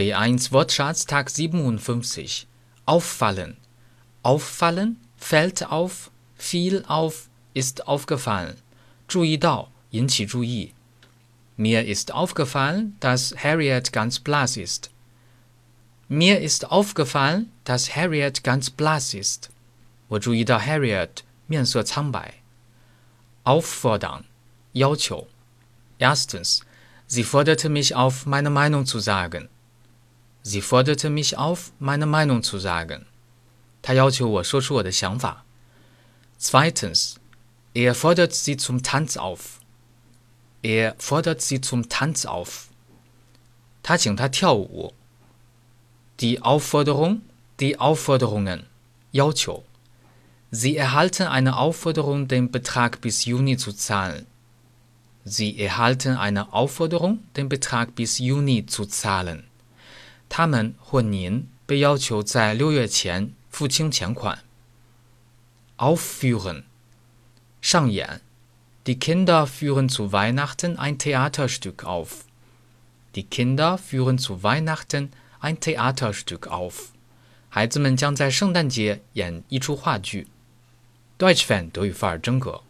B1 Wortschatz Tag 57. Auffallen. Auffallen, fällt auf, fiel auf, ist aufgefallen. 注意到，引起注意。Mir ist aufgefallen, dass Harriet ganz blass ist. Mir ist aufgefallen, dass Harriet ganz blass ist. 我注意到 Harriet 面色苍白。Auffordern，要求。Erstens, sie forderte mich auf, meine Meinung zu sagen. Sie forderte mich auf, meine Meinung zu sagen. 她要求我说出我的想法。Zweitens, er fordert sie zum Tanz auf. Er fordert sie zum Tanz auf. 他请她跳舞。Die Aufforderung, die Aufforderungen, 要求。Sie erhalten eine Aufforderung, den Betrag bis Juni zu zahlen. Sie erhalten eine Aufforderung, den Betrag bis Juni zu zahlen. 他们或您被要求在六月前付清钱款。Aufführen，上演。Die Kinder führen zu Weihnachten ein Theaterstück auf. Die Kinder führen zu Weihnachten ein Theaterstück auf. 孩子们将在圣诞节演一出话剧。Deutsch Fan 德语范儿真格。